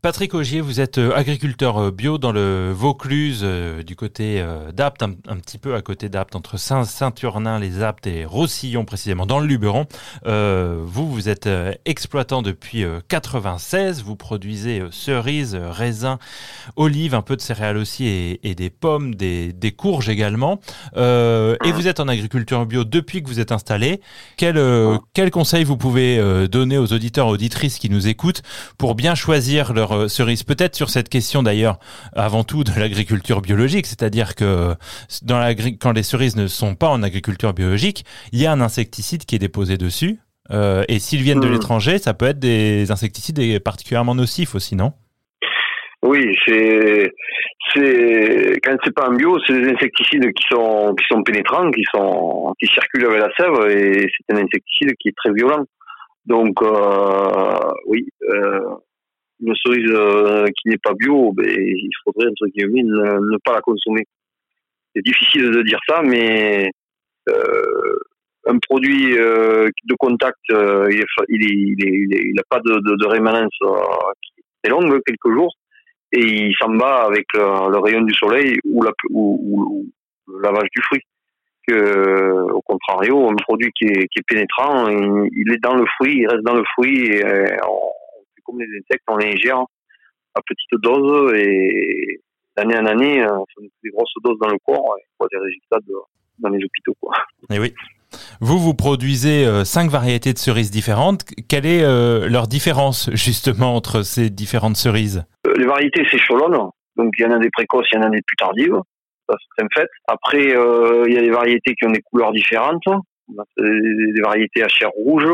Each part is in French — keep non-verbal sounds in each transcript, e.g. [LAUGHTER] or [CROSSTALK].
Patrick Augier, vous êtes euh, agriculteur euh, bio dans le Vaucluse, euh, du côté d'Apt, un, petit peu à côté d'Apt, entre Saint-Turnin, les Aptes et Roussillon précisément, dans le Luberon. vous, vous êtes exploitant depuis 96, vous produisez cerises, raisins, olives, un peu de céréales aussi et, des pommes, des, courges également. et vous êtes en agriculture bio depuis que vous êtes installé. Quel, quel conseil vous pouvez donner aux auditeurs, auditrices qui nous écoutent pour bien choisir leur euh, cerise. Peut-être sur cette question d'ailleurs, avant tout de l'agriculture biologique, c'est-à-dire que dans quand les cerises ne sont pas en agriculture biologique, il y a un insecticide qui est déposé dessus. Euh, et s'ils viennent de hmm. l'étranger, ça peut être des insecticides particulièrement nocifs aussi, non? Oui, c'est c'est quand c'est pas en bio, c'est des insecticides qui sont qui sont pénétrants, qui sont qui circulent avec la sève et c'est un insecticide qui est très violent. Donc euh, oui, euh, une cerise euh, qui n'est pas bio, ben, il faudrait entre guillemets ne, pas la consommer. C'est difficile de dire ça, mais euh, un produit euh, de contact, euh, il n'a il, il, il, pas de, de, de rémanence qui est longue, quelques jours, et il s'en bat avec le, rayon du soleil ou, la, ou, le lavage du fruit. Que, au contrario, un produit qui est, qui est pénétrant, il, est dans le fruit, il reste dans le fruit, et on, comme les insectes, on les ingère à petite dose et d'année en année, on fait des grosses doses dans le corps et on voit des résultats dans les hôpitaux. Quoi. Et eh oui. Vous, vous produisez euh, cinq variétés de cerises différentes. Quelle est euh, leur différence justement entre ces différentes cerises? Euh, Les variétés, c'est cholonne. Donc il y en a des précoces, il y en a des plus tardives. Ça, c'est un fait. Après, il y a des variétés qui ont des couleurs différentes. Des variétés à chair rouge,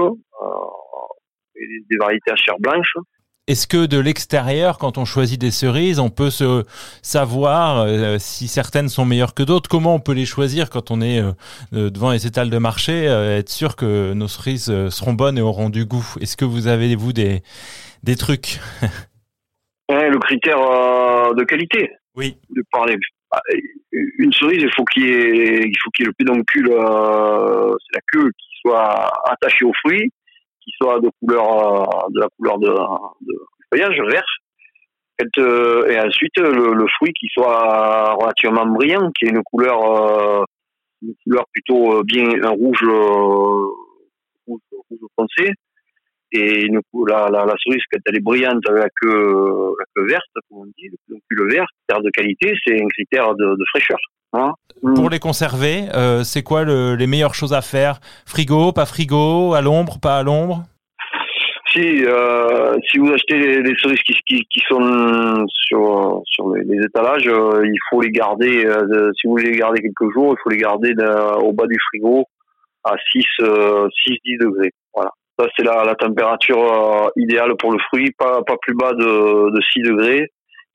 des variétés à chair blanche. Est-ce que de l'extérieur, quand on choisit des cerises, on peut se savoir euh, si certaines sont meilleures que d'autres? Comment on peut les choisir quand on est euh, euh, devant les étals de marché Être sûr que nos cerises seront bonnes et auront du goût? Est-ce que vous avez vous des des trucs? [LAUGHS] Le critère de qualité. Oui. De parler. Ah, une cerise, il faut qu'il y ait, il faut qu'il y ait le pédoncule, c'est la queue qui soit attachée au fruit soit de couleur euh, de la couleur de, feuillage vert. Euh, et ensuite le, fruit qui soit relativement brillant qui ait une couleur euh, une couleur plutôt bien un rouge rouge, foncé et une, la, la, la cerise quand elle est brillante avec la queue, la queue verte comme on dit le vert critère de qualité c'est un critère de, de fraîcheur hein. pour les conserver, euh, c'est quoi le, les meilleures choses à faire? Frigo, pas frigo, à l'ombre, pas à l'ombre? Si, euh, si vous achetez les, cerises qui, qui, qui, sont sur, sur les, étalages, euh, il faut les garder, euh, si vous voulez les garder quelques jours, il faut les garder au bas du frigo à 6, 6 10 degrés. La, la température idéale pour le fruit, pas, pas plus bas de, de 6 degrés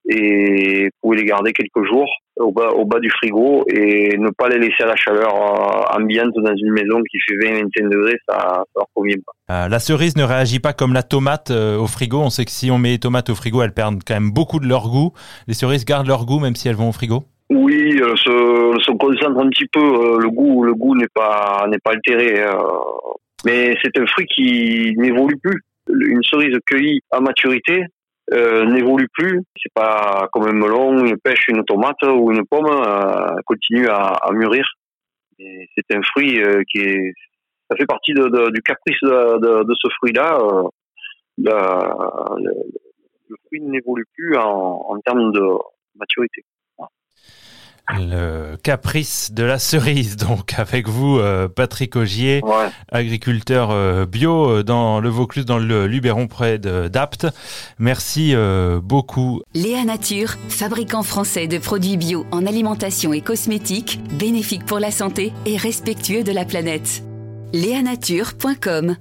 et vous pouvez les garder quelques jours au bas, au bas du frigo et ne pas les laisser à la chaleur euh, ambiante dans une maison qui fait 20-25 degrés, ça, ça leur convient pas. Euh, la cerise ne réagit pas comme la tomate euh, au frigo. On sait que si on met les tomates au frigo, elles perdent quand même beaucoup de leur goût. Les cerises gardent leur goût même si elles vont au frigo? Oui, elles se, se concentrent un petit peu. le goût le goût n'est pas, n'est pas altéré. Mais c'est un fruit qui n'évolue plus. Une cerise cueillie à maturité, euh, n'évolue plus. C'est pas comme un melon, une pêche, une tomate ou une pomme euh, continue à, à mûrir. C'est un fruit euh, qui est, ça fait partie de, de, du caprice de, de ce fruit-là. Euh, le, fruit n'évolue plus en, en termes de maturité. Le caprice de la cerise, [LAUGHS] donc avec vous, euh, Patrick Augier, agriculteur euh, bio euh, dans le Vaucluse, dans le Luberon près d'Apt. Merci beaucoup. Léa Nature, fabricant français de produits bio en alimentation et cosmétiques, bénéfique pour la santé et respectueux de la planète. Léanature.com